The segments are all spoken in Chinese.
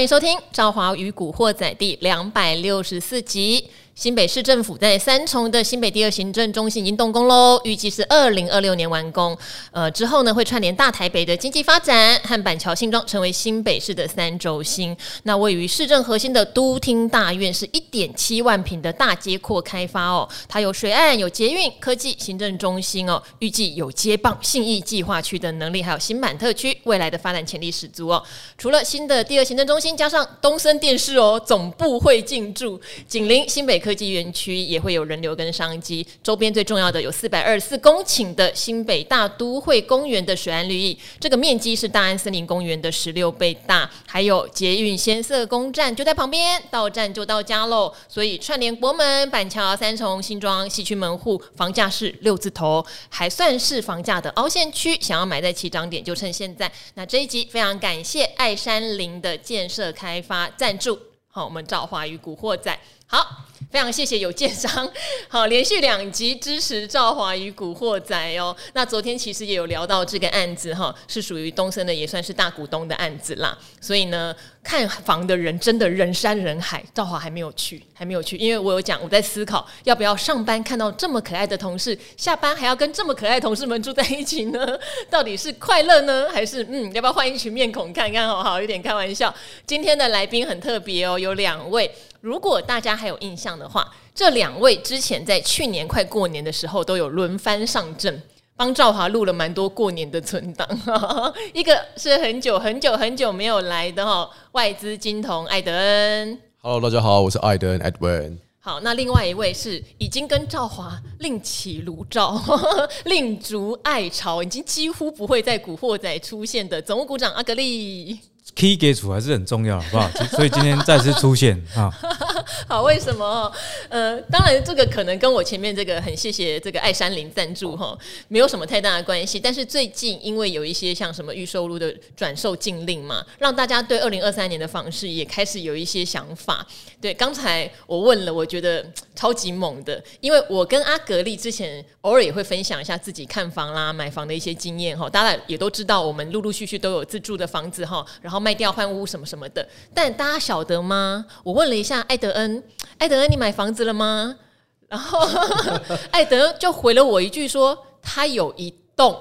欢迎收听《赵华与古惑仔》第两百六十四集。新北市政府在三重的新北第二行政中心已经动工喽，预计是二零二六年完工。呃，之后呢会串联大台北的经济发展和板桥新庄，成为新北市的三轴心。那位于市政核心的都厅大院是一点七万坪的大街阔开发哦，它有水岸、有捷运、科技行政中心哦，预计有接棒信义计划区的能力，还有新板特区未来的发展潜力十足哦。除了新的第二行政中心，加上东森电视哦总部会进驻，紧邻新北科。技园区也会有人流跟商机，周边最重要的有四百二十四公顷的新北大都会公园的水岸绿意，这个面积是大安森林公园的十六倍大，还有捷运先色宫站就在旁边，到站就到家喽。所以串联国门、板桥、三重、新庄、西区门户，房价是六字头，还算是房价的凹陷区。想要买在起涨点，就趁现在。那这一集非常感谢爱山林的建设开发赞助，好，我们赵华与古惑仔，好。非常谢谢有建商，好，连续两集支持赵华与古惑仔哦。那昨天其实也有聊到这个案子哈，是属于东森的，也算是大股东的案子啦。所以呢，看房的人真的人山人海。赵华还没有去，还没有去，因为我有讲我在思考要不要上班看到这么可爱的同事，下班还要跟这么可爱的同事们住在一起呢？到底是快乐呢，还是嗯，要不要换一群面孔看看？好好，有点开玩笑。今天的来宾很特别哦，有两位。如果大家还有印象的话，这两位之前在去年快过年的时候都有轮番上阵，帮赵华录了蛮多过年的存档。一个是很久很久很久没有来的哈，外资金童艾德恩。Hello，大家好，我是艾德恩 Edwin。好，那另外一位是已经跟赵华另起炉灶、另筑爱巢，已经几乎不会在古惑仔出现的总务股长阿格力。Key 给出还是很重要，好不好？所以今天再次出现啊。好，为什么？呃，当然这个可能跟我前面这个很谢谢这个爱山林赞助哈，没有什么太大的关系。但是最近因为有一些像什么预售路的转售禁令嘛，让大家对二零二三年的房市也开始有一些想法。对，刚才我问了，我觉得超级猛的，因为我跟阿格力之前偶尔也会分享一下自己看房啦、买房的一些经验哈。大家也都知道，我们陆陆续续都有自住的房子哈，然后卖卖掉换屋什么什么的。但大家晓得吗？我问了一下艾德恩，艾德恩，你买房子了吗？然后 艾德恩就回了我一句说，他有一栋，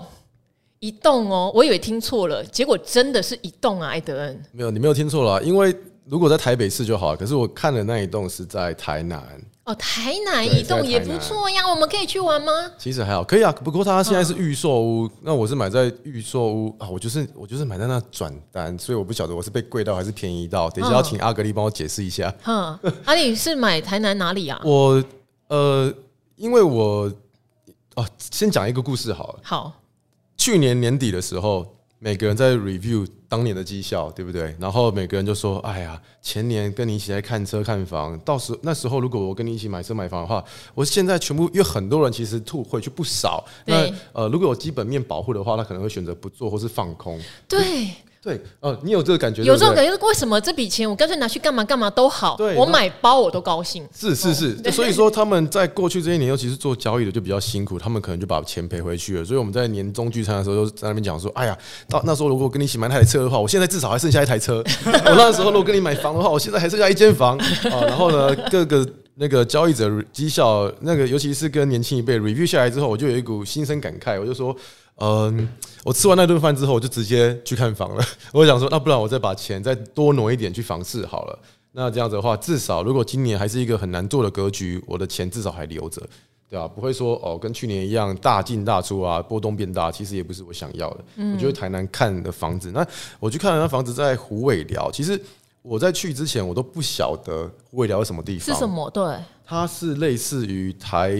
一栋哦，我以为听错了，结果真的是一栋啊，艾德恩。没有，你没有听错了，因为。如果在台北市就好，可是我看的那一栋是在台南。哦，台南一栋也不错呀，我们可以去玩吗？其实还好，可以啊。不过它现在是预售屋，哦，那我是买在预售屋啊，我就是我就是买在那转单，所以我不晓得我是被贵到还是便宜到。等一下要请阿格力帮我解释一下。嗯，阿里是买台南哪里啊？我呃，因为我哦，先讲一个故事好了。好，去年年底的时候。每个人在 review 当年的绩效，对不对？然后每个人就说：“哎呀，前年跟你一起来看车看房，到时那时候如果我跟你一起买车买房的话，我现在全部因为很多人其实吐回去不少。那呃，如果有基本面保护的话，他可能会选择不做或是放空。”对。对，哦，你有这个感觉？有这种感觉，为什么这笔钱我干脆拿去干嘛干嘛都好？对，我买包我都高兴。是是是，哦，所以说他们在过去这些年，尤其是做交易的就比较辛苦，他们可能就把钱赔回去了。所以我们在年终聚餐的时候，就在那边讲说：“哎呀，到那时候如果跟你一起买那台车的话，我现在至少还剩下一台车。我那时候如果跟你买房的话，我现在还剩下一间房啊。”然后呢，各个那个交易者绩效，那个尤其是跟年轻一辈 review 下来之后，我就有一股心生感慨，我就说。嗯，我吃完那顿饭之后，我就直接去看房了。我想说，那不然我再把钱再多挪一点去房市好了。那这样子的话，至少如果今年还是一个很难做的格局，我的钱至少还留着，对吧？不会说哦，跟去年一样大进大出啊，波动变大，其实也不是我想要的。我觉得台南看的房子，那我去看了那房子在虎尾寮。其实我在去之前，我都不晓得虎尾寮是什么地方。是什么？对，它是类似于台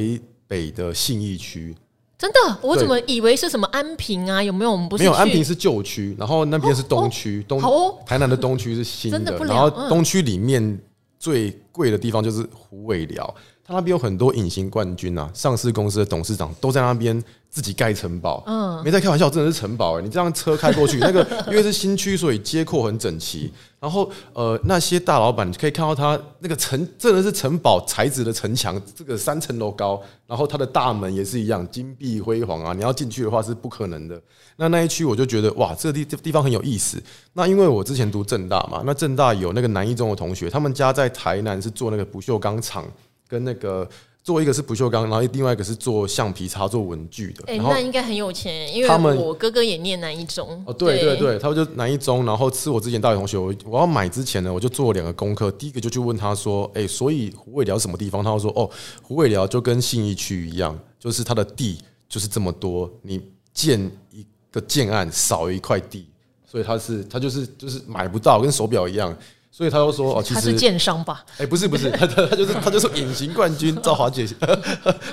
北的信义区。真的，我怎么以为是什么安平啊？有没有？我们不是没有安平是旧区，然后那边是东区，东。台南的东区是新的，然后东区里面最贵的地方就是虎尾寮。他那边有很多隐形冠军啊，上市公司的董事长都在那边自己盖城堡。嗯，没在开玩笑，真的是城堡哎！你这样车开过去，那个因为是新区，所以街廓很整齐。然后呃，那些大老板你可以看到他那个城，真的是城堡材质的城墙，这个三层楼高，然后它的大门也是一样金碧辉煌啊！你要进去的话是不可能的。那那一区我就觉得哇，这个地这地方很有意思。那因为我之前读正大嘛，那正大有那个南一中的同学，他们家在台南是做那个不锈钢厂。跟那个做一个是不锈钢，然后另外一个是做橡皮擦、做文具的。哎、欸，那应该很有钱，因为他们我哥哥也念南一中。哦，对对对，他们就南一中，然后吃我之前大学同学。我我要买之前呢，我就做了两个功课。第一个就去问他说：“哎，所以胡尾寮什么地方？”他说：“哦，胡尾寮就跟信义区一样，就是它的地就是这么多，你建一个建案少一块地，所以他是他就是就是买不到，跟手表一样。”所以他又说哦，其实他是剑商吧？哎，不是不是，他他他就是他就是隐形冠军赵华姐，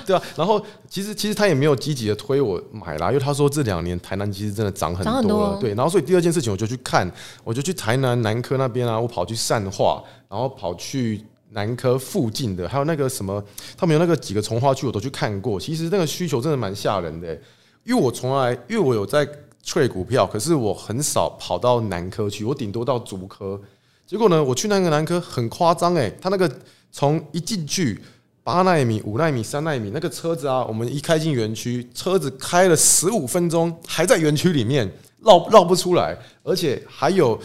对吧？然后其实其实他也没有积极的推我买啦，因为他说这两年台南其实真的涨很多了，对。然后所以第二件事情我就去看，我就去台南南科那边啊，我跑去善化，然后跑去南科附近的，还有那个什么，他们有那个几个从化区我都去看过。其实那个需求真的蛮吓人的，因为我从来因为我有在 trade 股票，可是我很少跑到南科去，我顶多到竹科。结果呢，我去那个南科很夸张诶，他那个从一进去八纳米、五纳米、三纳米那个车子啊，我们一开进园区，车子开了十五分钟还在园区里面绕绕不出来，而且还有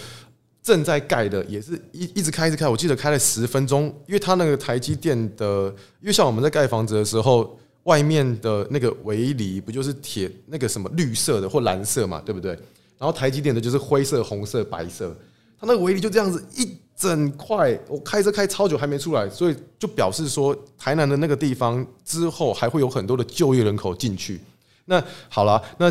正在盖的，也是一一直开一直开，我记得开了十分钟，因为他那个台积电的，因为像我们在盖房子的时候，外面的那个围篱不就是铁那个什么绿色的或蓝色嘛，对不对？然后台积电的就是灰色、红色、白色。它那个围篱就这样子一整块，我开车开超久还没出来，所以就表示说台南的那个地方之后还会有很多的就业人口进去。那好了，那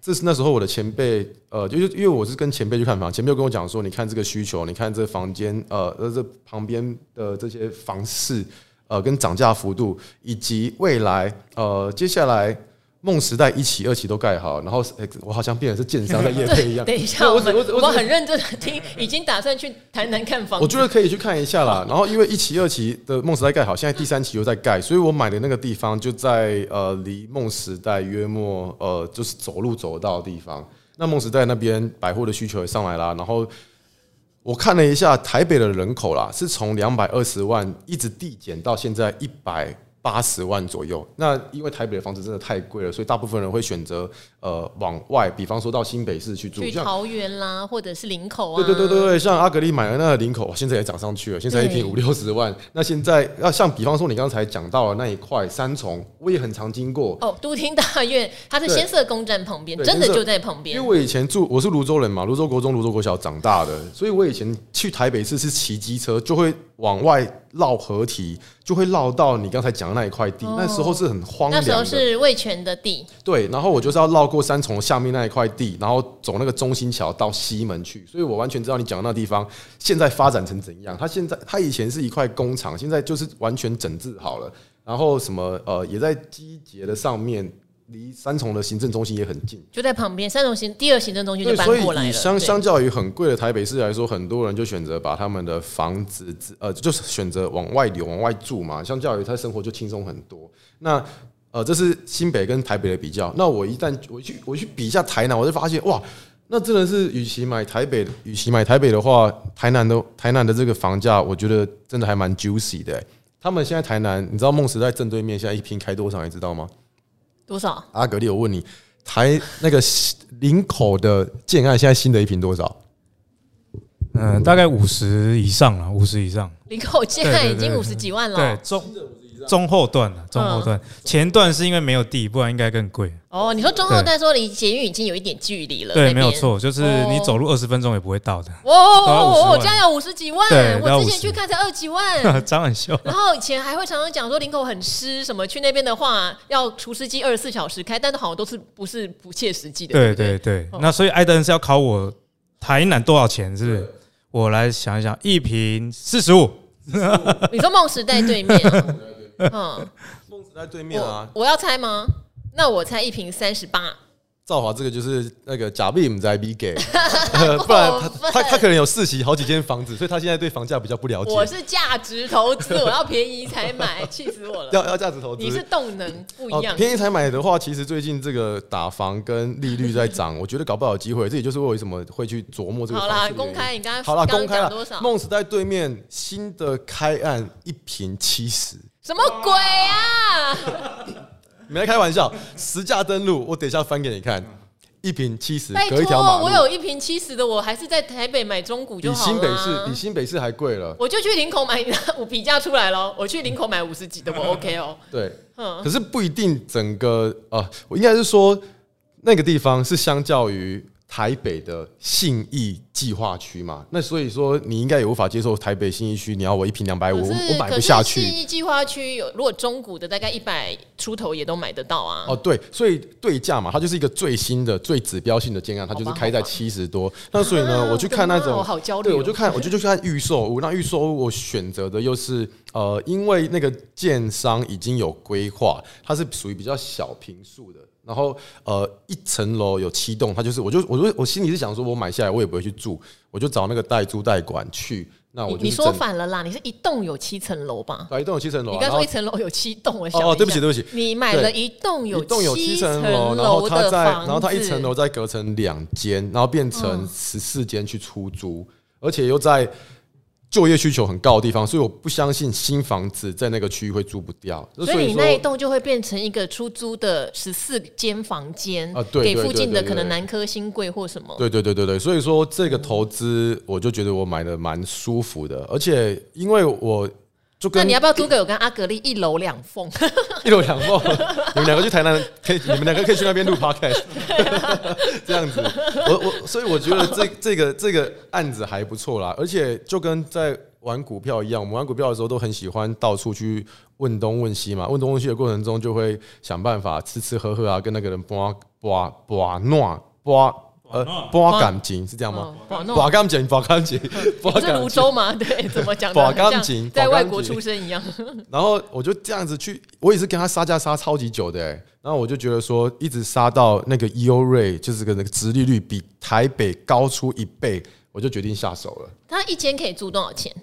这是那时候我的前辈，呃，就是因为我是跟前辈去看房，前辈跟我讲说，你看这个需求，你看这房间，呃，呃，这旁边的这些房市，呃，跟涨价幅度，以及未来，呃，接下来。梦时代一期、二期都盖好，然后我好像变成是建商在业配一样。等一下，我我我很认真的听，已经打算去台南看房。我觉得可以去看一下啦。然后因为一期、二期的梦时代盖好，现在第三期又在盖，所以我买的那个地方就在呃离梦时代约莫呃就是走路走得到的地方。那梦时代那边百货的需求也上来啦。然后我看了一下台北的人口啦，是从两百二十万一直递减到现在一百。八十万左右，那因为台北的房子真的太贵了，所以大部分人会选择呃往外，比方说到新北市去住，去桃园啦，或者是林口啊。对对对对对，像阿格力买的那个林口，现在也涨上去了，现在一坪五六十万。那现在要像比方说你刚才讲到的那一块三重，我也很常经过。哦，都厅大院，它是先啬宫站旁边，真的就在旁边。因为我以前住，我是泸州人嘛，泸州国中、泸州国小长大的，所以我以前去台北市是骑机车，就会往外绕河堤。就会绕到你刚才讲的那一块地，那时候是很荒凉。那时候是味全的地。对，然后我就是要绕过三重下面那一块地，然后走那个中心桥到西门去，所以我完全知道你讲的那地方现在发展成怎样。它现在它以前是一块工厂，现在就是完全整治好了，然后什么呃也在机捷的上面。离三重的行政中心也很近，就在旁边。三重行第二行政中心就搬过来了。相相较于很贵的台北市来说，很多人就选择把他们的房子，呃，就是选择往外流、往外住嘛。相较于他生活就轻松很多。那呃，这是新北跟台北的比较。那我一旦我去我去比一下台南，我就发现哇，那真的是与其买台北，与其买台北的话，台南的台南的这个房价，我觉得真的还蛮 juicy 的。他们现在台南，你知道梦时代正对面现在一平开多少？你知道吗？多少？阿格力，我问你，台那个林口的建案现在新的一平多少？嗯，大概五十以上了，五十以上。林口建案已经五十几万了。对，中中后段了，中后段，前段是因为没有地，不然应该更贵。哦，你说中后段说离捷运已经有一点距离了，对，没有错，就是你走路二十分钟也不会到的。哦哦哦，这样要五十几万，我之前去看才二几万，张很秀。然后以前还会常常讲说林口很湿，什么去那边的话要除湿机二十四小时开，但是好像都是不是不切实际的。对对对，那所以艾登是要考我台南多少钱，是不是？我来想一想，一瓶四十五。你说梦时代对面，嗯，梦时代对面啊，我要猜吗？那我猜一瓶三十八，兆华这个就是那个假币不在 B 给，不然他他他可能有世袭好几间房子，所以他现在对房价比较不了解。我是价值投资，我要便宜才买，气死我了。要要价值投资，你是动能不一样。便宜才买的话，其实最近这个打房跟利率在涨，我觉得搞不好有机会。这也就是为什么会去琢磨这个。好啦，公开你刚才好啦，公开了多少？梦时代对面新的开案一平七十，什么鬼啊？没开玩笑，实价登录，我等一下翻给你看。一瓶七十，拜托，我有一瓶七十的，我还是在台北买中古就好。比新北市比新北市还贵了。我就去林口买，五比价出来了，我去林口买五十几的，我 OK 哦。对，可是不一定整个啊，我应该是说那个地方是相较于。台北的信义计划区嘛，那所以说你应该也无法接受台北信义区，你要我一瓶两百五，我买不下去。信义计划区有如果中古的大概一百出头也都买得到啊。哦，对，所以对价嘛，它就是一个最新的、最指标性的建案，它就是开在七十多。那所以呢，我去看那种，我好焦虑。对，我就看，我就就看预售屋。那预售屋我选择的又是呃，因为那个建商已经有规划，它是属于比较小平数的。然后呃，一层楼有七栋，他就是，我就我就我心里是想说，我买下来我也不会去住，我就找那个代租代管去。那我就你说反了啦，你是一栋有七层楼吧？对，一栋有七层楼。你刚说一层楼有七栋，我想哦，对不起对不起，你买了一栋有一栋有七层楼，然后他在，然后他一层楼再隔成两间，然后变成十四间去出租，而且又在。就业需求很高的地方，所以我不相信新房子在那个区域会租不掉。所以你那一栋就会变成一个出租的十四间房间啊，对，给附近的可能南科、新贵或什么。对对对对对，所以说这个投资，我就觉得我买的蛮舒服的，而且因为我。就跟那你要不要租给我跟阿格力一楼两凤？一楼两凤，你们两个去台南可以，你们两个可以去那边录 podcast，这样子。我我所以我觉得这这个这个案子还不错啦，而且就跟在玩股票一样，我们玩股票的时候都很喜欢到处去问东问西嘛，问东问西的过程中就会想办法吃吃喝喝啊，跟那个人拔拔拔诺拔。呃，拔感情是这样吗？拔感情，拔感情，不是泸州吗？对，怎么讲？拔感情，在外国出生一样。然后我就这样子去，我也是跟他杀价杀超级久的，欸，然后我就觉得说，一直杀到那个 EO rate，就是个那个殖利率比台北高出一倍，我就决定下手了。他一间可以租多少钱？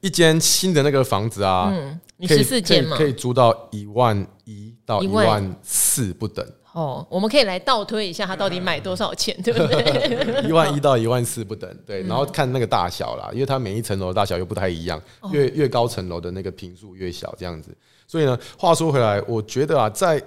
一间新的那个房子啊，嗯，你十四间嘛，可以租到一万一到一万四不等。哦，我们可以来倒推一下，他到底买多少钱，对不对？一万一到一万四不等，对，然后看那个大小啦，因为它每一层楼的大小又不太一样，越越高层楼的那个坪数越小，这样子。所以呢，话说回来，我觉得啊，在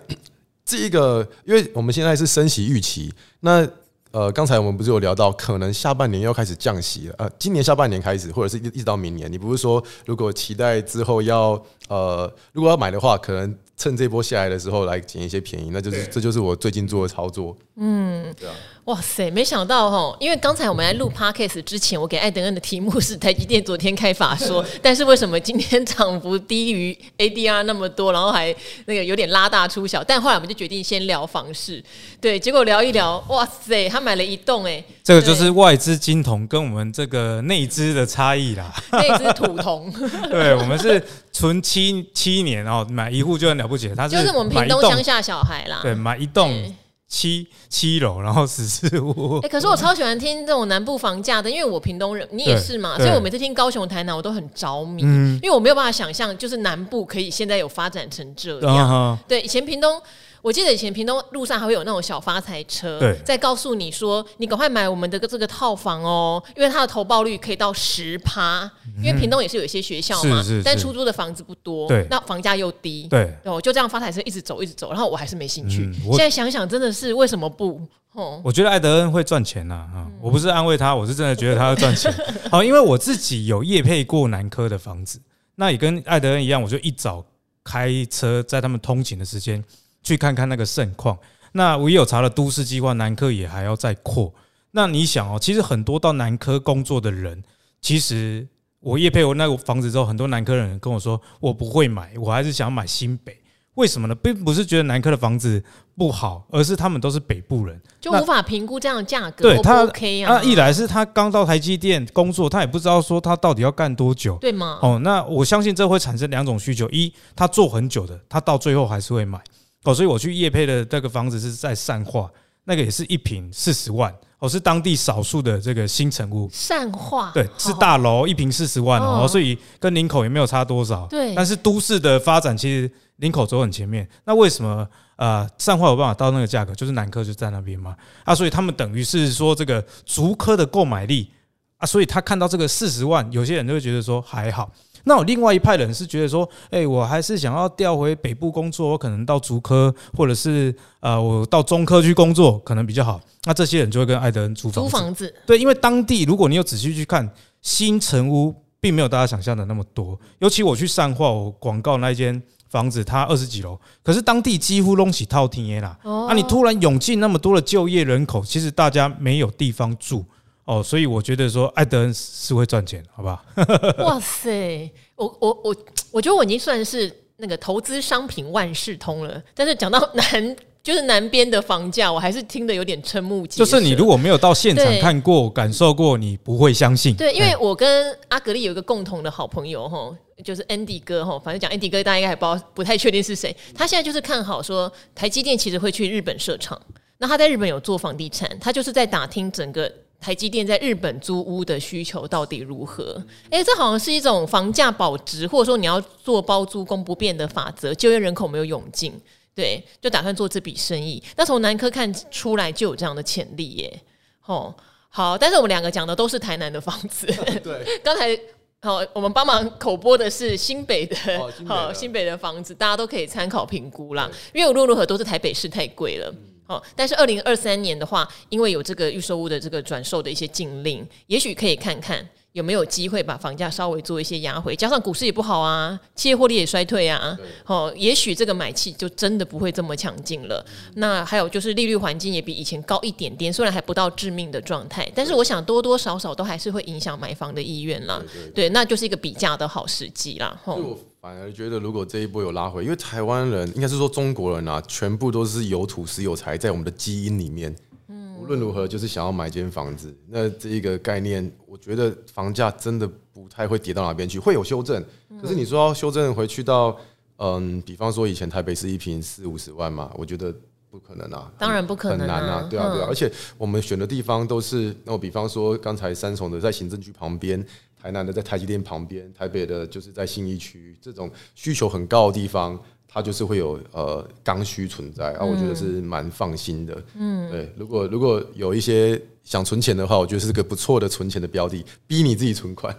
这一个，因为我们现在是升息预期，那呃，刚才我们不是有聊到，可能下半年要开始降息了，呃，今年下半年开始，或者是一一直到明年，你不是说如果期待之后要呃，如果要买的话，可能。趁这波下来的时候来捡一些便宜，那就是这就是我最近做的操作。嗯，对啊。哇塞，没想到哈，因为刚才我们在录 podcast 之前，我给艾德恩的题目是台积电昨天开法说，但是为什么今天涨幅低于 ADR 那么多，然后还那个有点拉大出小？但后来我们就决定先聊房市，对，结果聊一聊，哇塞，他买了一栋哎，这个就是外资金童跟我们这个内资的差异啦，内资土童，对，我们是存七七年哦，买一户就很了不起，他是就是我们屏东乡下小孩啦，对，买一栋。七七楼，然后十四户。哎、欸，可是我超喜欢听这种南部房价的，因为我屏东人，你也是嘛，所以我每次听高雄、台南，我都很着迷，嗯、因为我没有办法想象，就是南部可以现在有发展成这样。嗯、对，以前屏东。我记得以前屏东路上还会有那种小发财车，在告诉你说，你赶快买我们的这个套房哦，因为它的投报率可以到十趴。因为屏东也是有一些学校嘛，但出租的房子不多，那房价又低，对，我就这样发财车一直走一直走，然后我还是没兴趣。现在想想真的是为什么不？我觉得艾德恩会赚钱呐，啊，我不是安慰他，我是真的觉得他要赚钱。好，因为我自己有业配过南科的房子，那也跟艾德恩一样，我就一早开车在他们通勤的时间。去看看那个盛况。那我也有查了都市计划，南科也还要再扩。那你想哦，其实很多到南科工作的人，其实我业配我那个房子之后，很多南科人跟我说，我不会买，我还是想买新北。为什么呢？并不是觉得南科的房子不好，而是他们都是北部人，就无法评估这样的价格。对他，OK 啊。那一来是他刚到台积电工作，他也不知道说他到底要干多久，对吗？哦，那我相信这会产生两种需求：一，他做很久的，他到最后还是会买。哦，所以我去业配的这个房子是在善化，那个也是一平四十万。哦，是当地少数的这个新成屋，善化对，是大楼一平四十万哦，所以跟林口也没有差多少。对，但是都市的发展其实林口走很前面。那为什么呃善化有办法到那个价格？就是南科就在那边嘛啊，所以他们等于是说这个竹科的购买力啊，所以他看到这个四十万，有些人就会觉得说还好。那有另外一派人是觉得说，哎，我还是想要调回北部工作，我可能到竹科，或者是呃，我到中科去工作可能比较好。那这些人就会跟艾德恩租房子。租房子，对，因为当地如果你有仔细去看，新城屋并没有大家想象的那么多。尤其我去善化，我广告那一间房子，它二十几楼，可是当地几乎拢是透天啦。哦。那你突然涌进那么多的就业人口，其实大家没有地方住。哦，所以我觉得说艾德恩是会赚钱，好不好？哇塞，我我我我觉得我已经算是那个投资商品万事通了，但是讲到南就是南边的房价，我还是听得有点瞠目结舌。就是你如果没有到现场看过、感受过，你不会相信。对，因为我跟阿格力有一个共同的好朋友哈，就是 Andy 哥哈，反正讲 Andy 哥，大家应该还不知道，不太确定是谁。他现在就是看好说台积电其实会去日本设厂，那他在日本有做房地产，他就是在打听整个。台积电在日本租屋的需求到底如何？哎、欸，这好像是一种房价保值，或者说你要做包租公不变的法则，就业人口没有涌进，对，就打算做这笔生意。那从南科看出来就有这样的潜力耶。哦，好，但是我们两个讲的都是台南的房子。对，刚才好，我们帮忙口播的是新北的，好，新北的房子，大家都可以参考评估啦。因为无论如何都是台北市太贵了。哦，但是二零二三年的话，因为有这个预售屋的这个转售的一些禁令，也许可以看看有没有机会把房价稍微做一些压回，加上股市也不好啊，企业获利也衰退啊，哦，也许这个买气就真的不会这么强劲了。那还有就是利率环境也比以前高一点点，虽然还不到致命的状态，但是我想多多少少都还是会影响买房的意愿啦。对，那就是一个比价的好时机啦。吼。反而觉得，如果这一波有拉回，因为台湾人应该是说中国人啊，全部都是有土石有财在我们的基因里面。嗯，无论如何，就是想要买间房子。那这一个概念，我觉得房价真的不太会跌到哪边去，会有修正。可是你说要修正回去到，嗯，比方说以前台北市一平四五十万嘛，我觉得不可能啊，当然不可能，很难啊，对啊，对啊。而且我们选的地方都是，那我比方说刚才三重的在行政区旁边。台南的在台积电旁边，台北的就是在信义区，这种需求很高的地方，它就是会有呃刚需存在啊，我觉得是蛮放心的。嗯，对，如果如果有一些想存钱的话，我觉得是个不错的存钱的标的，逼你自己存款。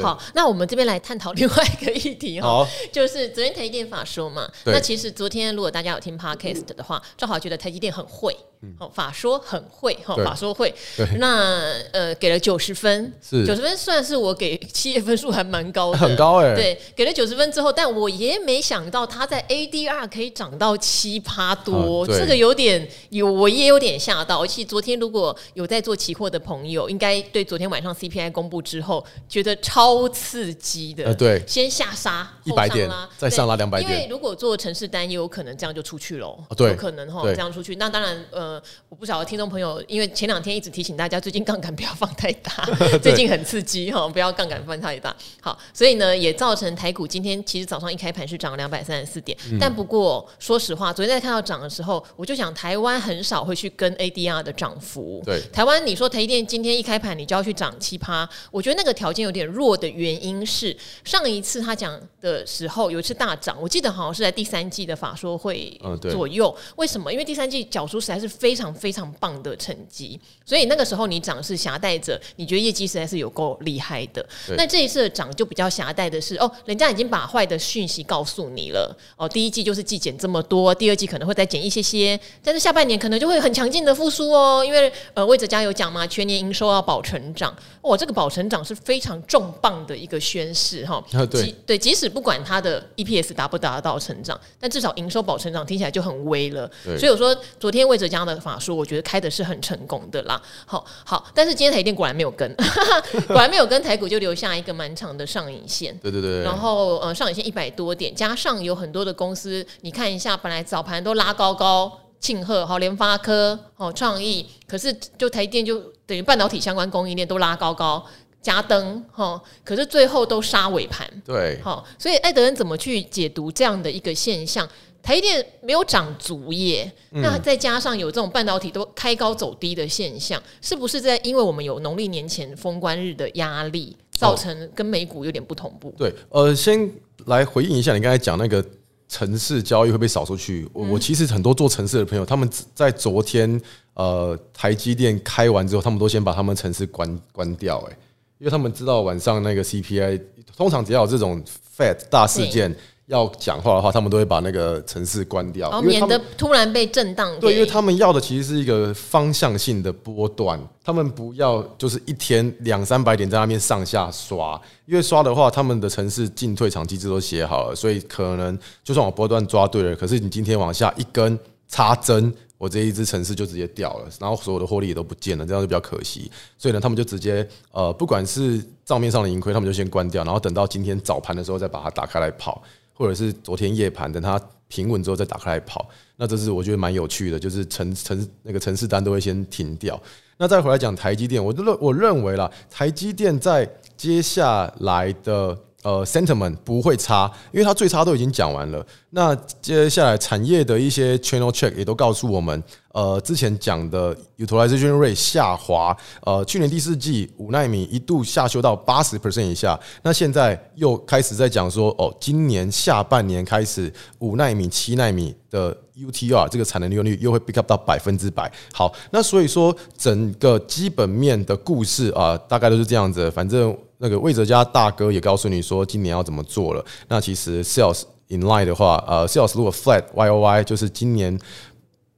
好，那我们这边来探讨另外一个议题哈，就是昨天台积电法说嘛，那其实昨天如果大家有听 Podcast 的话，正好觉得台积电很会，哦，法说很会哈，法说会，那呃给了九十分，九十分算是我给企业分数还蛮高的，很高哎，对，给了九十分之后，但我也没想到它在 ADR 可以涨到七趴多，这个有点有，我也有点吓到，而且昨天如果有在做期货的朋友，应该对昨天晚上 CPI 公布之后觉得。超刺激的，呃对，先下杀一百点，再上拉两百点。因为如果做城市单，也有可能这样就出去了，对，有可能哈这样出去。那当然，呃，我不晓得听众朋友，因为前两天一直提醒大家，最近杠杆不要放太大，最近很刺激哈，不要杠杆放太大。好，所以呢，也造成台股今天其实早上一开盘是涨了两百三十四点，但不过说实话，昨天在看到涨的时候，我就想台湾很少会去跟 ADR 的涨幅。对，台湾你说台积电今天一开盘你就要去涨七趴，我觉得那个条件有点弱。弱的原因是上一次他讲的时候有一次大涨，我记得好像是在第三季的法说会左右。为什么？因为第三季缴出实在是非常非常棒的成绩，所以那个时候你涨是狭带着你觉得业绩实在是有够厉害的。那这一次的涨就比较狭带的是哦，人家已经把坏的讯息告诉你了哦。第一季就是季减这么多，第二季可能会再减一些些，但是下半年可能就会很强劲的复苏哦。因为呃，魏哲家有讲嘛，全年营收要保成长，哇，这个保成长是非常重。棒的一个宣示哈，即对，即使不管它的 EPS 达不达到成长，但至少营收保成长听起来就很微了。所以我说昨天魏哲家的法说，我觉得开的是很成功的啦。好，好，但是今天台电果然没有跟，果然没有跟台股就留下一个蛮长的上影线。对对对。然后呃，上影线一百多点，加上有很多的公司，你看一下，本来早盘都拉高高，庆贺好，联发科好，创意，可是就台电就等于半导体相关供应链都拉高高。加灯哈，可是最后都杀尾盘。对，好，所以艾德恩怎么去解读这样的一个现象？台积电没有涨足耶，嗯、那再加上有这种半导体都开高走低的现象，是不是在因为我们有农历年前封关日的压力，造成跟美股有点不同步？对，呃，先来回应一下你刚才讲那个城市交易会被扫出去。我、嗯、我其实很多做城市的朋友，他们在昨天呃台积电开完之后，他们都先把他们城市关关掉，哎，因为他们知道晚上那个 CPI 通常只要有这种 Fed 大事件。要讲话的话，他们都会把那个城市关掉，哦、免得突然被震荡。对，因为他们要的其实是一个方向性的波段，他们不要就是一天两三百点在那边上下刷，因为刷的话，他们的城市进退场机制都写好了，所以可能就算我波段抓对了，可是你今天往下一根插针，我这一支城市就直接掉了，然后所有的获利也都不见了，这样就比较可惜。所以呢，他们就直接呃，不管是账面上的盈亏，他们就先关掉，然后等到今天早盘的时候再把它打开来跑。或者是昨天夜盘，等它平稳之后再打开来跑，那这是我觉得蛮有趣的，就是城城那个城市单都会先停掉。那再回来讲台积电，我认我认为啦，台积电在接下来的。呃，sentiment 不会差，因为它最差都已经讲完了。那接下来产业的一些 channel check 也都告诉我们，呃，之前讲的 utilization rate 下滑，呃，去年第四季五奈米一度下修到八十 percent 以下，那现在又开始在讲说，哦，今年下半年开始五奈米、七奈米的 UTR 这个产能利用率又会 pick up 到百分之百。好，那所以说整个基本面的故事啊，大概都是这样子，反正。那个魏哲家大哥也告诉你说今年要怎么做了。那其实 sales in line 的话，呃，sales 如果 flat Y O Y 就是今年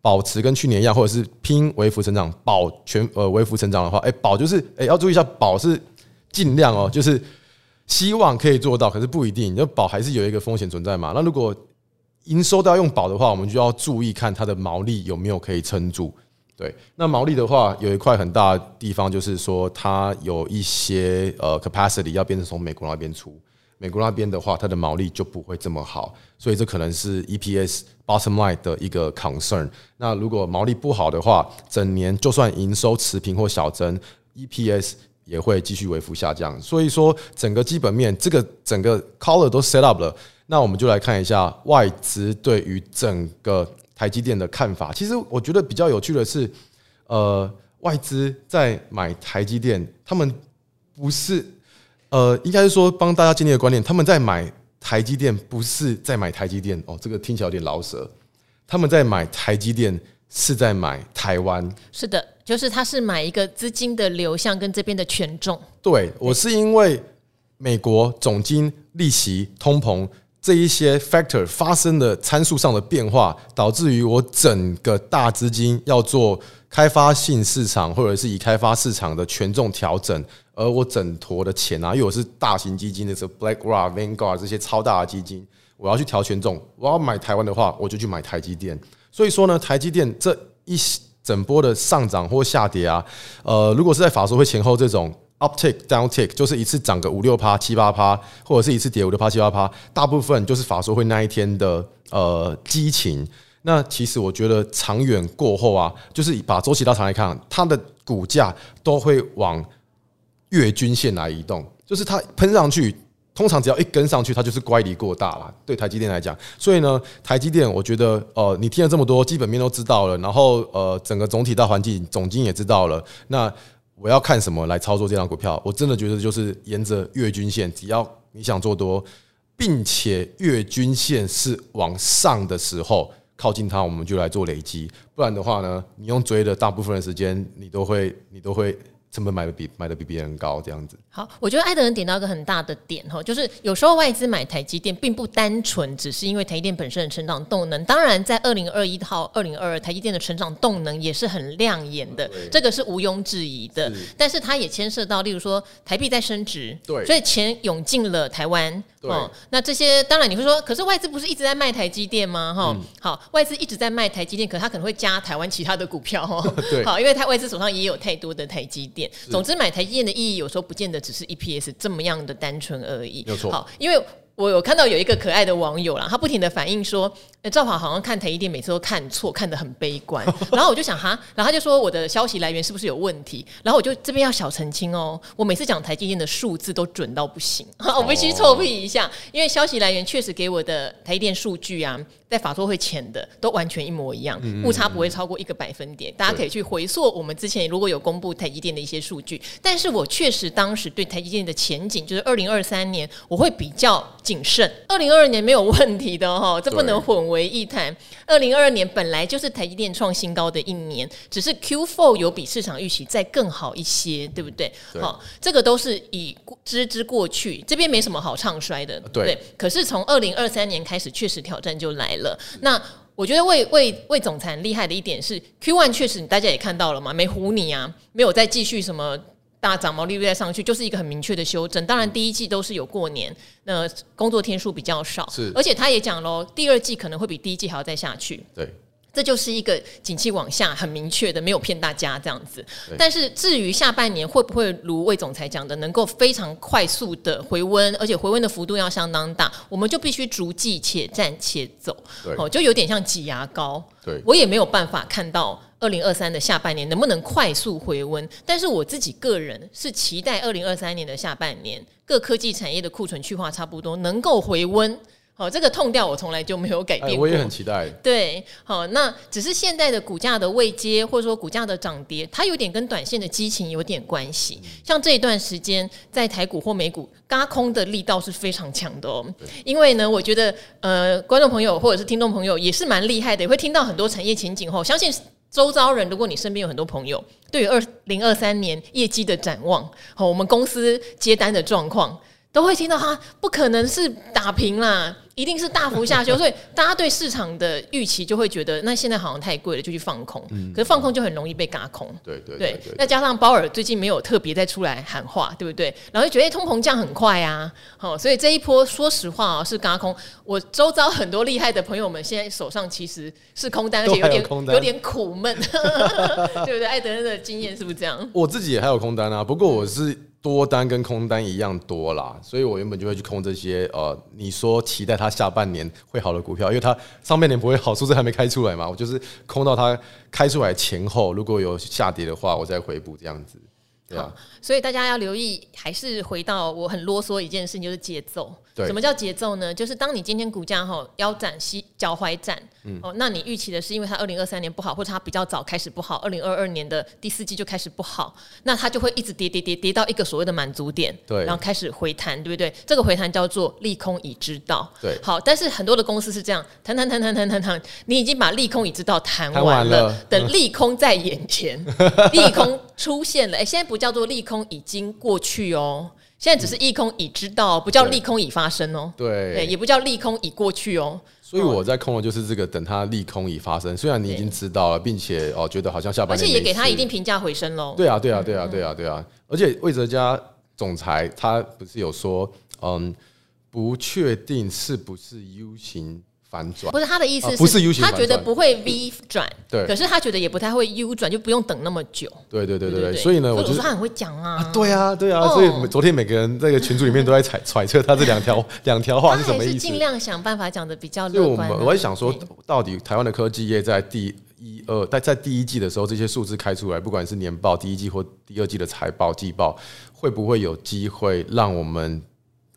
保持跟去年一样，或者是拼微幅成长，保全呃微幅成长的话，哎，保就是哎要注意一下，保是尽量哦，就是希望可以做到，可是不一定，就保还是有一个风险存在嘛。那如果营收都要用保的话，我们就要注意看它的毛利有没有可以撑住。对，那毛利的话，有一块很大的地方就是说，它有一些呃 capacity 要变成从美国那边出，美国那边的话，它的毛利就不会这么好，所以这可能是 EPS bottom line 的一个 concern。那如果毛利不好的话，整年就算营收持平或小增，EPS 也会继续微幅下降。所以说，整个基本面这个整个 color 都 set up 了，那我们就来看一下外资对于整个。台积电的看法，其实我觉得比较有趣的是，呃，外资在买台积电，他们不是，呃，应该是说帮大家建立一个观念，他们在买台积电不是在买台积电哦，这个听起来有点老舌，他们在买台积电是在买台湾，是的，就是他是买一个资金的流向跟这边的权重。对，我是因为美国总经、利息、通膨。这一些 factor 发生的参数上的变化，导致于我整个大资金要做开发性市场或者是已开发市场的权重调整，而我整坨的钱啊，因为我是大型基金的时候，BlackRock、Vanguard 这些超大的基金，我要去调权重，我要买台湾的话，我就去买台积电。所以说呢，台积电这一整波的上涨或下跌啊，呃，如果是在法说会前后这种。Uptick, downtick，就是一次涨个五六趴、七八趴，或者是一次跌五六趴、七八趴，大部分就是法说会那一天的呃激情。那其实我觉得长远过后啊，就是把周期拉长来看，它的股价都会往月均线来移动。就是它喷上去，通常只要一跟上去，它就是乖离过大了。对台积电来讲，所以呢，台积电我觉得呃，你听了这么多，基本面都知道了，然后呃，整个总体大环境总经也知道了，那。我要看什么来操作这张股票？我真的觉得就是沿着月均线，只要你想做多，并且月均线是往上的时候，靠近它，我们就来做累积。不然的话呢，你用追的大部分的时间，你都会，你都会。成本买的比买的比别人高，这样子。好，我觉得艾德人点到一个很大的点哈，就是有时候外资买台积电，并不单纯只是因为台积电本身的成长动能。当然，在二零二一到二零二二，台积电的成长动能也是很亮眼的，对这个是毋庸置疑的。是但是它也牵涉到，例如说台币在升值，对，所以钱涌进了台湾。对哦，那这些当然你会说，可是外资不是一直在卖台积电吗？哈、嗯，好，外资一直在卖台积电，可它可能会加台湾其他的股票哈。对，好，因为它外资手上也有太多的台积电。总之，买台积电的意义有时候不见得只是 EPS 这么样的单纯而已。没错。好，因为我有看到有一个可爱的网友啦，他不停的反映说，欸、兆华好像看台积电每次都看错，看得很悲观。然后我就想哈，然后他就说我的消息来源是不是有问题？然后我就这边要小澄清哦，我每次讲台积电的数字都准到不行，我必须臭屁一下，因为消息来源确实给我的台积电数据啊，在法说会前的都完全一模一样，误差不会超过一个百分点。大家可以去回溯我们之前如果有公布台积电的一些数据，但是我确实当时对台积电的前景，就是二零二三年我会比较。谨慎，二零二二年没有问题的哈，这不能混为一谈。二零二二年本来就是台积电创新高的一年，只是 Q4 有比市场预期再更好一些，对不对？好，这个都是已知之过去，这边没什么好唱衰的，对，对。可是从二零二三年开始，确实挑战就来了。那我觉得魏魏魏总裁厉害的一点是，Q one 确实大家也看到了嘛，没唬你啊，没有再继续什么。大涨毛利率再上去，就是一个很明确的修正。当然，第一季都是有过年，那工作天数比较少，是。而且他也讲喽，第二季可能会比第一季还要再下去。对。这就是一个景气往下很明确的，没有骗大家这样子。但是至于下半年会不会如魏总裁讲的，能够非常快速的回温，而且回温的幅度要相当大，我们就必须逐季且战且走。哦，就有点像挤牙膏。对，我也没有办法看到二零二三的下半年能不能快速回温。但是我自己个人是期待二零二三年的下半年各科技产业的库存去化差不多能够回温。好，这个痛调我从来就没有改变过。我也很期待。对，好，那只是现在的股价的位阶，或者说股价的涨跌，它有点跟短线的激情有点关系。像这一段时间，在台股或美股，嘎空的力道是非常强的哦。因为呢，我觉得呃，观众朋友或者是听众朋友也是蛮厉害的，也会听到很多产业前景后，相信周遭人，如果你身边有很多朋友，对于二零二三年业绩的展望，好，我们公司接单的状况。都会听到他，不可能是打平啦，一定是大幅下修，所以大家对市场的预期就会觉得，那现在好像太贵了，就去放空。嗯、可是放空就很容易被嘎空。对对对，对。再加上鲍尔最近没有特别再出来喊话，对不对？然后就觉得、欸、通膨降很快啊，好，所以这一波说实话啊是嘎空。我周遭很多厉害的朋友们现在手上其实是空单，而且有点有，有点苦闷，对不对？艾德恩的经验是不是这样？我自己也还有空单啊，不过我是。多单跟空单一样多啦，所以我原本就会去空这些呃，你说期待它下半年会好的股票，因为它上半年不会好，数字还没开出来嘛，我就是空到它开出来前后，如果有下跌的话，我再回补这样子。对啊，所以大家要留意，还是回到我很啰嗦一件事情，就是节奏。对，什么叫节奏呢？就是当你今天股价哈腰斩、膝脚踝斩，嗯，哦，那你预期的是因为它二零二三年不好，或者它比较早开始不好，二零二二年的第四季就开始不好，那它就会一直跌跌跌跌到一个所谓的满足点，对，然后开始回弹，对不对？这个回弹叫做利空已知道，对。好，但是很多的公司是这样，弹弹弹弹弹弹弹，你已经把利空已知道弹完，完了，等利空在眼前，利空出现了，哎，现在不叫做利空已经过去哦。现在只是利空已知道，不叫利空已发生哦。对，对，也不叫利空已过去哦。所以我在空的就是这个，等它利空已发生。虽然你已经知道了，并且哦，觉得好像下半年，而且也给他一定评价回升喽。对啊，对啊，对啊，对啊，对啊。而且魏哲家总裁他不是有说，嗯，不确定是不是 U 型。反转不是他的意思是，不是 U 型，他觉得不会 V 转，对，可是他觉得也不太会 U 转，就不用等那么久。对对对对对，所以呢，我觉得他很会讲啊。对啊对啊，所以昨天每个人在这个群组里面都在揣 揣测他这两条 两条话是什么意思。尽量想办法讲的比较乐观。因为我们我在想说，到底台湾的科技业在第一二在在第一季的时候，这些数字开出来，不管是年报第一季或第二季的财报季报，会不会有机会让我们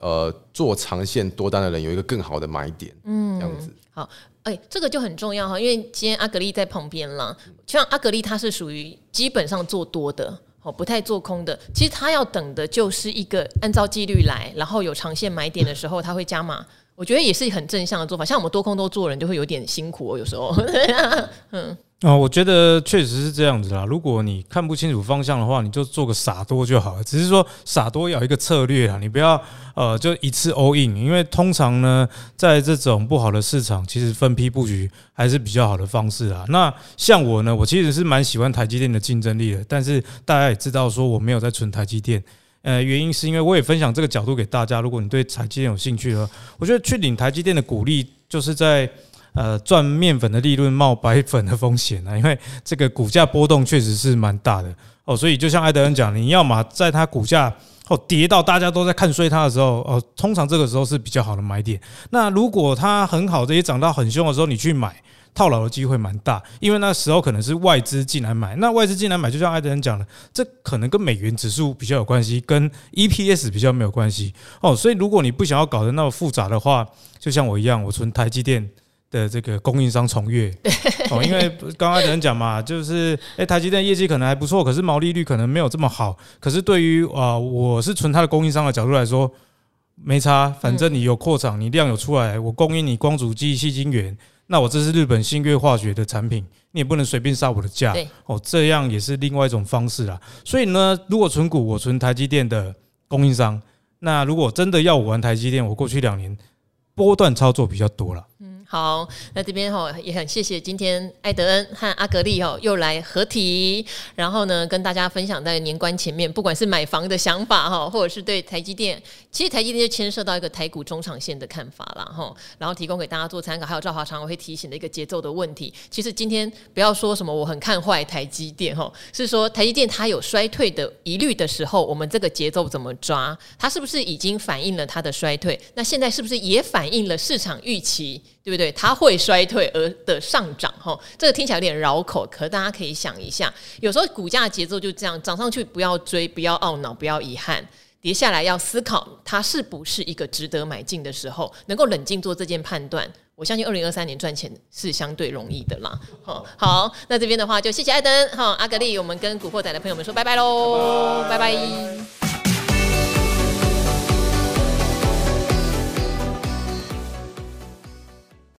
呃做长线多单的人有一个更好的买点？嗯，这样子。好，哎、欸，这个就很重要哈，因为今天阿格力在旁边了。像阿格力，他是属于基本上做多的，哦，不太做空的。其实他要等的就是一个按照纪律来，然后有长线买点的时候，他会加码。我觉得也是很正向的做法。像我们多空都做人，就会有点辛苦哦，有时候。嗯。啊，我觉得确实是这样子啦。如果你看不清楚方向的话，你就做个傻多就好了。只是说傻多要一个策略啊，你不要呃就一次 all in。因为通常呢，在这种不好的市场，其实分批布局还是比较好的方式啊。那像我呢，我其实是蛮喜欢台积电的竞争力的。但是大家也知道说我没有在存台积电，呃，原因是因为我也分享这个角度给大家。如果你对台积电有兴趣的话，我觉得去领台积电的股利，就是在。呃赚面粉的利润冒白粉的风险啊，因为这个股价波动确实是蛮大的哦，所以就像艾德恩讲，你要么在它股价哦跌到大家都在看衰它的时候哦，通常这个时候是比较好的买点。那如果它很好，这些涨到很凶的时候，你去买。套牢的机会蛮大，因为那时候可能是外资进来买，那外资进来买，就像艾德恩讲的，这可能跟美元指数比较有关系，跟 EPS 比较没有关系哦。所以如果你不想要搞得那么复杂的话，就像我一样，我存台积电的这个供应商重越哦，因为刚刚有人讲嘛，就是诶，台积电业绩可能还不错，可是毛利率可能没有这么好。可是对于啊，我是存它的供应商的角度来说，没差，反正你有扩厂，你量有出来，我供应你光阻剂、细晶圆。那我这是日本新月化学的产品，你也不能随便杀我的价，哦，这样也是另外一种方式啦。所以呢，如果存股，我存台积电的供应商。那如果真的要我玩台积电，我过去两年波段操作比较多了。好，那这边哈也很谢谢今天艾德恩和阿格力哈又来合体，然后呢跟大家分享在年关前面，不管是买房的想法哈，或者是对台积电，其实台积电就牵涉到一个台股中长线的看法啦哈，然后提供给大家做参考。还有赵华常会提醒的一个节奏的问题，其实今天不要说什么我很看坏台积电哈，是说台积电它有衰退的疑虑的时候，我们这个节奏怎么抓？它是不是已经反映了它的衰退？那现在是不是也反映了市场预期？对不对对？它会衰退而的上涨，哈，这个听起来有点绕口，可大家可以想一下，有时候股价节奏就这样，涨上去不要追，不要懊恼，不要遗憾，跌下来要思考它是不是一个值得买进的时候，能够冷静做这件判断。我相信二零二三年赚钱是相对容易的啦。好，好，那这边的话就谢谢艾登，哈，阿格力，我们跟古惑仔的朋友们说拜拜喽，拜拜。